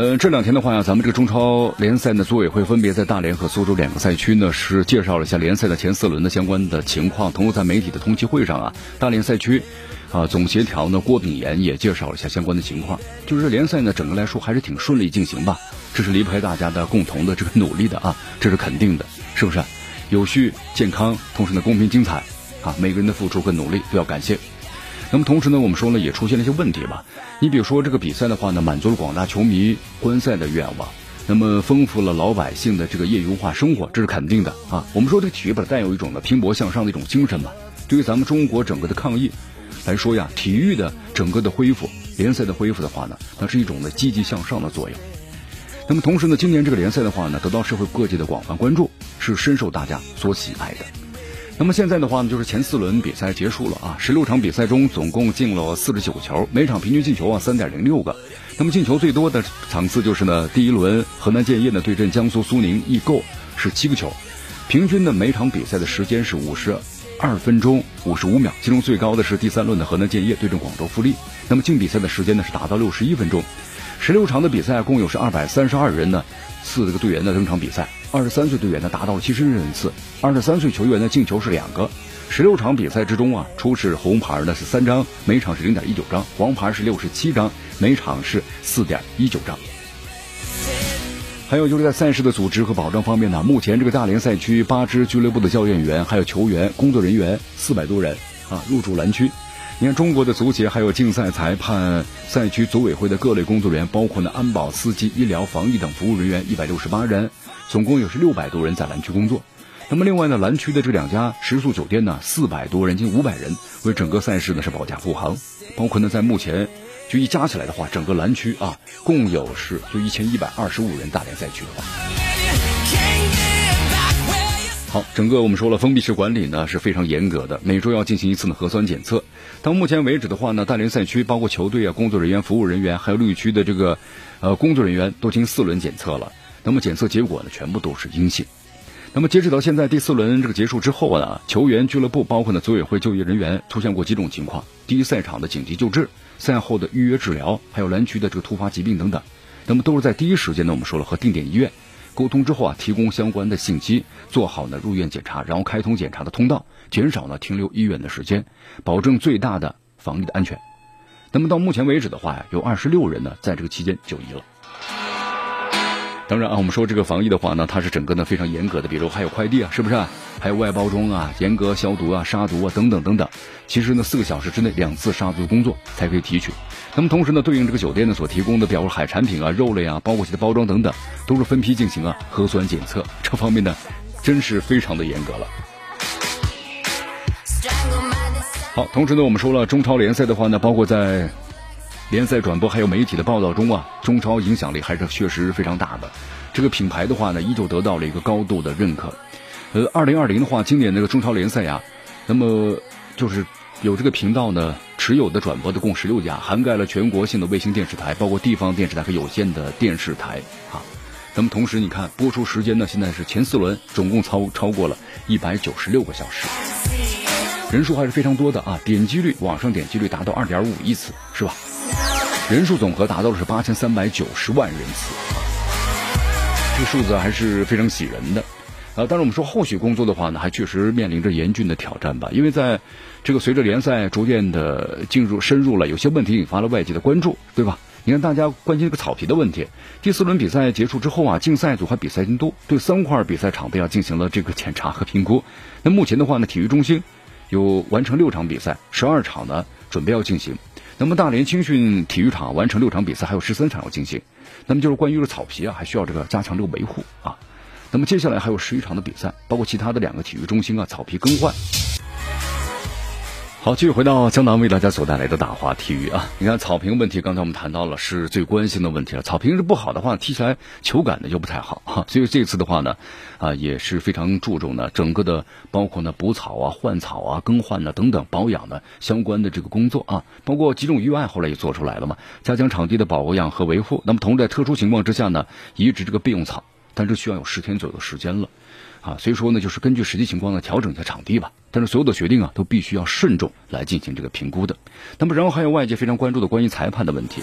呃，这两天的话呀，咱们这个中超联赛呢，组委会分别在大连和苏州两个赛区呢，是介绍了一下联赛的前四轮的相关的情况。同时，在媒体的通气会上啊，大连赛区啊总协调呢郭炳炎也介绍了一下相关的情况。就是联赛呢，整个来说还是挺顺利进行吧，这是离不开大家的共同的这个努力的啊，这是肯定的，是不是？有序、健康，同时呢公平、精彩啊，每个人的付出和努力都要感谢。那么同时呢，我们说呢，也出现了一些问题吧。你比如说这个比赛的话呢，满足了广大球迷观赛的愿望，那么丰富了老百姓的这个业余化生活，这是肯定的啊。我们说这个体育本带有一种的拼搏向上的一种精神嘛。对于咱们中国整个的抗疫来说呀，体育的整个的恢复，联赛的恢复的话呢，它是一种的积极向上的作用。那么同时呢，今年这个联赛的话呢，得到社会各界的广泛关注，是深受大家所喜爱的。那么现在的话呢，就是前四轮比赛结束了啊，十六场比赛中总共进了四十九球，每场平均进球啊三点零六个。那么进球最多的场次就是呢，第一轮河南建业呢对阵江苏苏宁易购是七个球，平均的每场比赛的时间是五十二分钟五十五秒，其中最高的是第三轮的河南建业对阵广州富力，那么净比赛的时间呢是达到六十一分钟。十六场的比赛共有是二百三十二人呢，四个队员的登场比赛。二十三岁队员呢达到了七十人次，二十三岁球员的进球是两个。十六场比赛之中啊，出示红牌呢是三张，每场是零点一九张；黄牌是六十七张，每场是四点一九张。还有就是在赛事的组织和保障方面呢，目前这个大连赛区八支俱乐部的教练员、还有球员、工作人员四百多人啊入驻蓝区。你看，中国的足协还有竞赛裁判、赛区组委会的各类工作人员，包括呢安保、司机、医疗、防疫等服务人员一百六十八人。总共有是六百多人在蓝区工作，那么另外呢，蓝区的这两家食宿酒店呢，四百多人近五百人为整个赛事呢是保驾护航，包括呢在目前就一加起来的话，整个蓝区啊共有是就一千一百二十五人大连赛区的话。好，整个我们说了封闭式管理呢是非常严格的，每周要进行一次的核酸检测。到目前为止的话呢，大连赛区包括球队啊、工作人员、服务人员，还有绿区的这个呃工作人员都经四轮检测了。那么检测结果呢，全部都是阴性。那么截止到现在第四轮这个结束之后呢，球员、俱乐部包括呢组委会就业人员出现过几种情况：第一赛场的紧急救治、赛后的预约治疗，还有蓝区的这个突发疾病等等。那么都是在第一时间呢，我们说了和定点医院沟通之后啊，提供相关的信息，做好呢入院检查，然后开通检查的通道，减少呢停留医院的时间，保证最大的防疫的安全。那么到目前为止的话呀，有二十六人呢在这个期间就医了。当然啊，我们说这个防疫的话呢，它是整个呢非常严格的，比如还有快递啊，是不是？啊还有外包装啊，严格消毒啊、杀毒啊等等等等。其实呢，四个小时之内两次杀毒工作才可以提取。那么同时呢，对应这个酒店呢所提供的，比如海产品啊、肉类啊，包括其他包装等等，都是分批进行啊核酸检测。这方面呢，真是非常的严格了。好，同时呢，我们说了中超联赛的话呢，包括在。联赛转播还有媒体的报道中啊，中超影响力还是确实非常大的。这个品牌的话呢，依旧得到了一个高度的认可。呃，二零二零的话，今年这个中超联赛呀，那么就是有这个频道呢持有的转播的共十六家，涵盖了全国性的卫星电视台，包括地方电视台和有线的电视台啊。那么同时，你看播出时间呢，现在是前四轮总共超超过了一百九十六个小时，人数还是非常多的啊。点击率，网上点击率达到二点五亿次，是吧？人数总和达到的是八千三百九十万人次，这个数字还是非常喜人的。啊，但是我们说后续工作的话呢，还确实面临着严峻的挑战吧。因为在这个随着联赛逐渐的进入深入了，有些问题引发了外界的关注，对吧？你看大家关心这个草皮的问题。第四轮比赛结束之后啊，竞赛组和比赛监督对三块比赛场地啊进行了这个检查和评估。那目前的话呢，体育中心有完成六场比赛，十二场呢准备要进行。那么大连青训体育场完成六场比赛，还有十三场要进行。那么就是关于这个草皮啊，还需要这个加强这个维护啊。那么接下来还有十余场的比赛，包括其他的两个体育中心啊，草皮更换。好，继续回到江南为大家所带来的大话体育啊！你看草坪问题，刚才我们谈到了是最关心的问题了。草坪是不好的话，踢起来球感呢就不太好哈。所以这次的话呢，啊也是非常注重呢整个的，包括呢补草啊、换草啊、更换呢等等保养的相关的这个工作啊，包括几种预案后来也做出来了嘛，加强场地的保养和维护。那么同时在特殊情况之下呢，移植这个备用草，但这需要有十天左右的时间了。啊，所以说呢，就是根据实际情况呢调整一下场地吧。但是所有的决定啊，都必须要慎重来进行这个评估的。那么，然后还有外界非常关注的关于裁判的问题。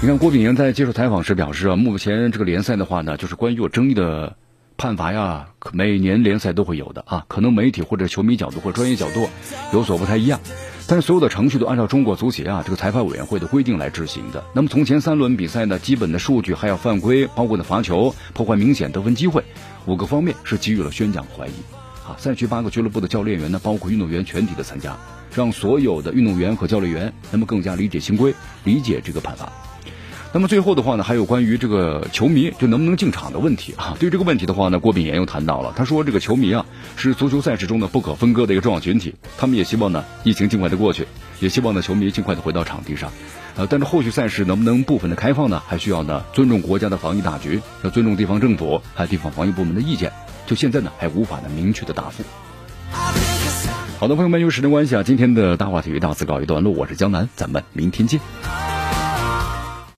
你看，郭炳炎在接受采访时表示啊，目前这个联赛的话呢，就是关于有争议的判罚呀，每年联赛都会有的啊。可能媒体或者球迷角度或专业角度有所不太一样。但是所有的程序都按照中国足协啊这个裁判委员会的规定来执行的。那么从前三轮比赛呢，基本的数据还有犯规，包括的罚球、破坏明显得分机会，五个方面是给予了宣讲怀疑。啊，赛区八个俱乐部的教练员呢，包括运动员全体的参加，让所有的运动员和教练员能够更加理解新规，理解这个判罚。那么最后的话呢，还有关于这个球迷就能不能进场的问题啊。对这个问题的话呢，郭炳炎又谈到了，他说这个球迷啊是足球赛事中的不可分割的一个重要群体，他们也希望呢疫情尽快的过去，也希望呢球迷尽快的回到场地上。呃，但是后续赛事能不能部分的开放呢？还需要呢尊重国家的防疫大局，要尊重地方政府还有地方防疫部门的意见。就现在呢还无法呢明确的答复。好的，朋友们，由于时间关系啊，今天的大话体育到此告一段落，我是江南，咱们明天见。